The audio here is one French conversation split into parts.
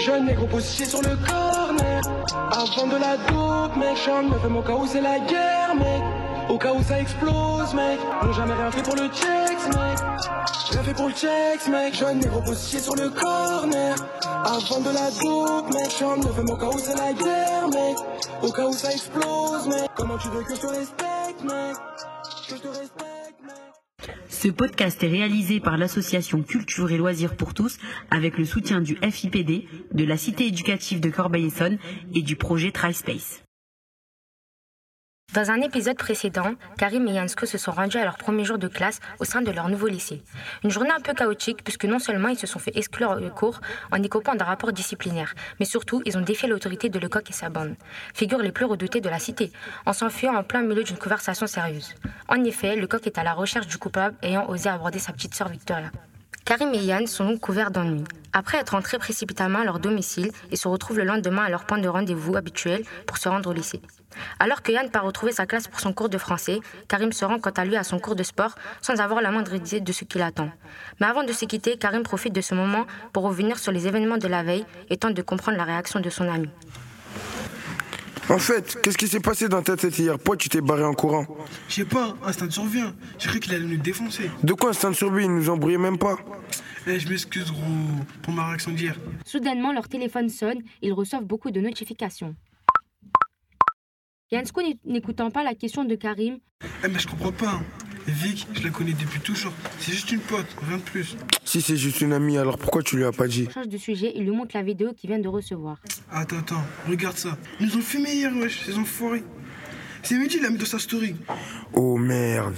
Jeune négro positionné sur le corner. Avant de la dope, mec. J'en me fais mon cas où c'est la guerre, mec. Au cas où ça explose, mec. N'ont jamais rien fait pour le checks, mec. Rien fait pour le checks, mec. Jeune négro positionné sur le corner. Avant de la dope, mec. J'en me fais mon cas où c'est la guerre, mec. Au cas où ça explose, mec. Comment tu veux que je te respecte, mec? Que je te respecte? Ce podcast est réalisé par l'association Culture et Loisirs pour tous avec le soutien du FIPD, de la Cité éducative de Corbeil-Essonne et du projet TriSpace. Dans un épisode précédent, Karim et Yansko se sont rendus à leur premier jour de classe au sein de leur nouveau lycée. Une journée un peu chaotique puisque non seulement ils se sont fait exclure du cours en écopant d'un rapport disciplinaire, mais surtout ils ont défié l'autorité de Lecoq et sa bande, figures les plus redoutées de la cité, en s'enfuyant en plein milieu d'une conversation sérieuse. En effet, Lecoq est à la recherche du coupable ayant osé aborder sa petite sœur Victoria. Karim et Yann sont donc couverts d'ennui. Après être entrés précipitamment à leur domicile, ils se retrouvent le lendemain à leur point de rendez-vous habituel pour se rendre au lycée. Alors que Yann part retrouver sa classe pour son cours de français, Karim se rend quant à lui à son cours de sport sans avoir la moindre idée de ce qui l'attend. Mais avant de se quitter, Karim profite de ce moment pour revenir sur les événements de la veille et tente de comprendre la réaction de son ami. En fait, qu'est-ce qui s'est passé dans ta tête hier? Pourquoi tu t'es barré en courant? Je sais pas, instinct de survie. hein. J'ai cru qu'il allait nous défoncer. De quoi instinct de survie? Il nous embrouillait même pas. Eh, je m'excuse, gros, pour ma réaction d'hier. Soudainement, leur téléphone sonne, ils reçoivent beaucoup de notifications. Yansko n'écoutant pas la question de Karim, Eh, mais je comprends pas. Vic, je la connais depuis toujours. C'est juste une pote, rien de plus. Si c'est juste une amie, alors pourquoi tu lui as pas dit change de sujet et lui montre la vidéo qu'il vient de recevoir. Attends, attends, regarde ça. Ils nous ont fumé hier, wesh, ces enfoirés. C'est Mehdi, il a mis dans sa story. Oh merde.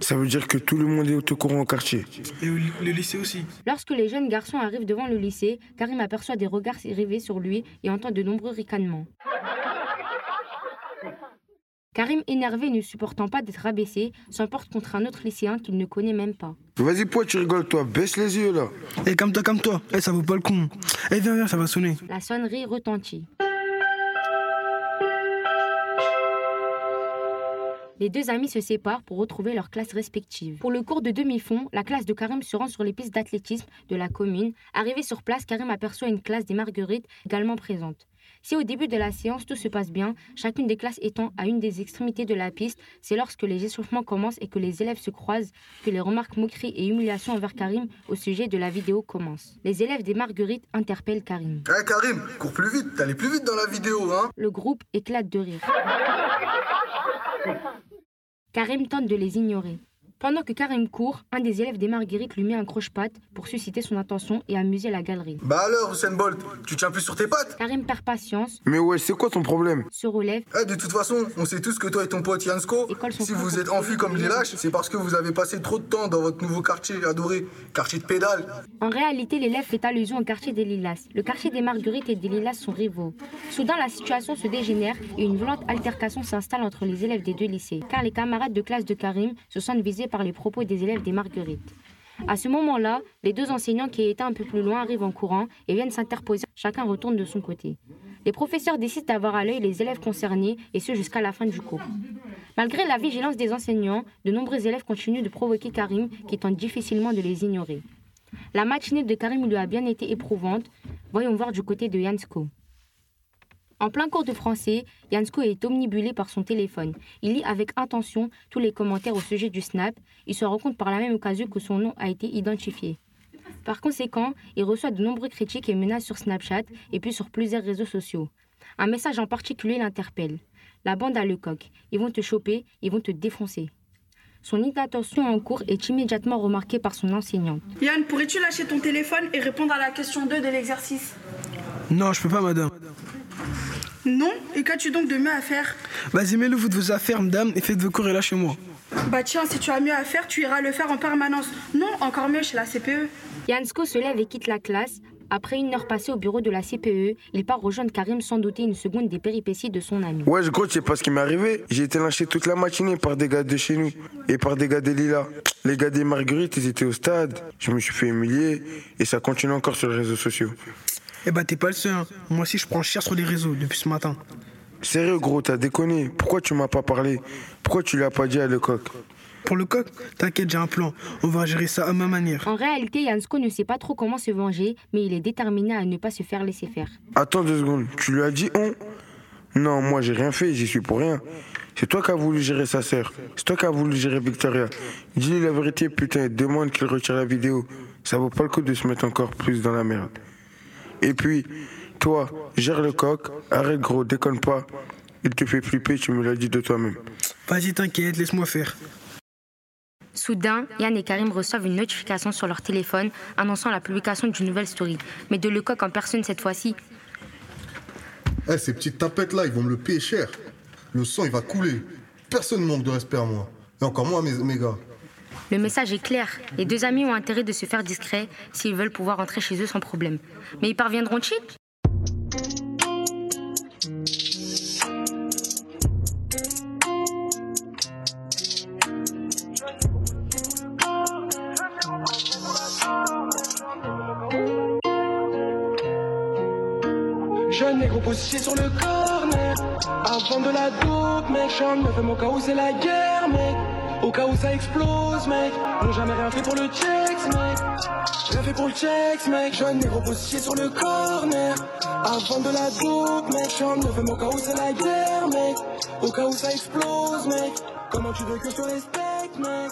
Ça veut dire que tout le monde est au courant au quartier. Et le lycée aussi. Lorsque les jeunes garçons arrivent devant le lycée, Karim aperçoit des regards rivés sur lui et entend de nombreux ricanements. Karim, énervé et ne supportant pas d'être abaissé, s'emporte contre un autre lycéen qu'il ne connaît même pas. Vas-y, pourquoi tu rigoles, toi Baisse les yeux, là. Eh, comme toi, comme toi. Eh, ça vaut pas le con. Eh, viens, viens, ça va sonner. La sonnerie retentit. Les deux amis se séparent pour retrouver leurs classes respectives. Pour le cours de demi-fond, la classe de Karim se rend sur les pistes d'athlétisme de la commune. Arrivé sur place, Karim aperçoit une classe des Marguerites également présente. Si au début de la séance tout se passe bien, chacune des classes étant à une des extrémités de la piste, c'est lorsque les échauffements commencent et que les élèves se croisent que les remarques moqueries et humiliations envers Karim au sujet de la vidéo commencent. Les élèves des Marguerites interpellent Karim. Eh Karim, cours plus vite, t'allais plus vite dans la vidéo, hein Le groupe éclate de rire. Karim tente de les ignorer. Pendant que Karim court, un des élèves des Marguerites lui met un croche-patte pour susciter son attention et amuser la galerie. Bah alors, Usain Bolt, tu tiens plus sur tes pattes Karim perd patience, Mais ouais, c'est quoi ton problème se relève Eh, de toute façon, on sait tous que toi et ton pote Yansko, si vous êtes son enfuis comme des lâches, c'est parce que vous avez passé trop de temps dans votre nouveau quartier adoré, quartier de pédale. En réalité, l'élève fait allusion au quartier des Lilas. Le quartier des Marguerites et des Lilas sont rivaux. Soudain, la situation se dégénère et une violente altercation s'installe entre les élèves des deux lycées, car les camarades de classe de Karim se sentent visés par les propos des élèves des Marguerites. À ce moment-là, les deux enseignants qui étaient un peu plus loin arrivent en courant et viennent s'interposer. Chacun retourne de son côté. Les professeurs décident d'avoir à l'œil les élèves concernés et ce jusqu'à la fin du cours. Malgré la vigilance des enseignants, de nombreux élèves continuent de provoquer Karim qui tente difficilement de les ignorer. La matinée de Karim lui a bien été éprouvante. Voyons voir du côté de Yansko. En plein cours de français, Yansko est omnibulé par son téléphone. Il lit avec intention tous les commentaires au sujet du Snap. Il se rend compte par la même occasion que son nom a été identifié. Par conséquent, il reçoit de nombreuses critiques et menaces sur Snapchat et puis sur plusieurs réseaux sociaux. Un message en particulier l'interpelle. La bande à Lecoq. Ils vont te choper, ils vont te défoncer. Son inattention en cours est immédiatement remarquée par son enseignante. Yann, pourrais-tu lâcher ton téléphone et répondre à la question 2 de l'exercice? Non, je peux pas, madame. Non Et qu'as-tu donc de mieux à faire Vas-y, mets-le vous de vos affaires, madame, et faites vos cours et lâchez-moi. Bah tiens, si tu as mieux à faire, tu iras le faire en permanence. Non, encore mieux chez la. CPE. Yansko se lève et quitte la classe. Après une heure passée au bureau de la CPE, il part rejoindre Karim sans douter une seconde des péripéties de son ami. Ouais, je crois que c'est pas ce qui m'est arrivé. J'ai été lynché toute la matinée par des gars de chez nous et par des gars des Lilas. Les gars des Marguerites, ils étaient au stade. Je me suis fait humilier et ça continue encore sur les réseaux sociaux. Eh bah, t'es pas le seul. hein. Moi aussi, je prends cher sur les réseaux depuis ce matin. Sérieux, gros, t'as déconné. Pourquoi tu m'as pas parlé? Pourquoi tu l'as pas dit à Lecoq? Pour le coq T'inquiète, j'ai un plan. On va gérer ça à ma manière. En réalité, Yansko ne sait pas trop comment se venger, mais il est déterminé à ne pas se faire laisser faire. Attends deux secondes, tu lui as dit on? Non, moi j'ai rien fait, j'y suis pour rien. C'est toi qui as voulu gérer sa sœur. C'est toi qui as voulu gérer Victoria. Dis-lui la vérité, putain, demande qu'il retire la vidéo. Ça vaut pas le coup de se mettre encore plus dans la merde. Et puis, toi, gère le coq, arrête gros, déconne pas. Il te fait flipper, tu me l'as dit de toi-même. Vas-y, t'inquiète, laisse-moi faire. Soudain, Yann et Karim reçoivent une notification sur leur téléphone annonçant la publication d'une nouvelle story. Mais de Lecoq en personne cette fois-ci. Eh, ces petites tapettes là, ils vont me le payer cher. Le sang, il va couler. Personne ne manque de respect à moi. Et encore moi, mes, mes gars. Le message est clair. Les deux amis ont intérêt de se faire discrets s'ils veulent pouvoir rentrer chez eux sans problème. Mais ils parviendront-ils Jeune négro positionné sur le corner Avant de la dope mec J'en me fais mon cas où c'est la guerre mec Au cas où ça explose mec. N'ont jamais rien fait pour le checks mec. Rien fait pour le checks mec. Jeune négro positionné sur le corner. Avant de la dope mec. J'en me fais mon cas où c'est la guerre mec. Au cas où ça explose mec. Comment tu veux que je te respecte mec?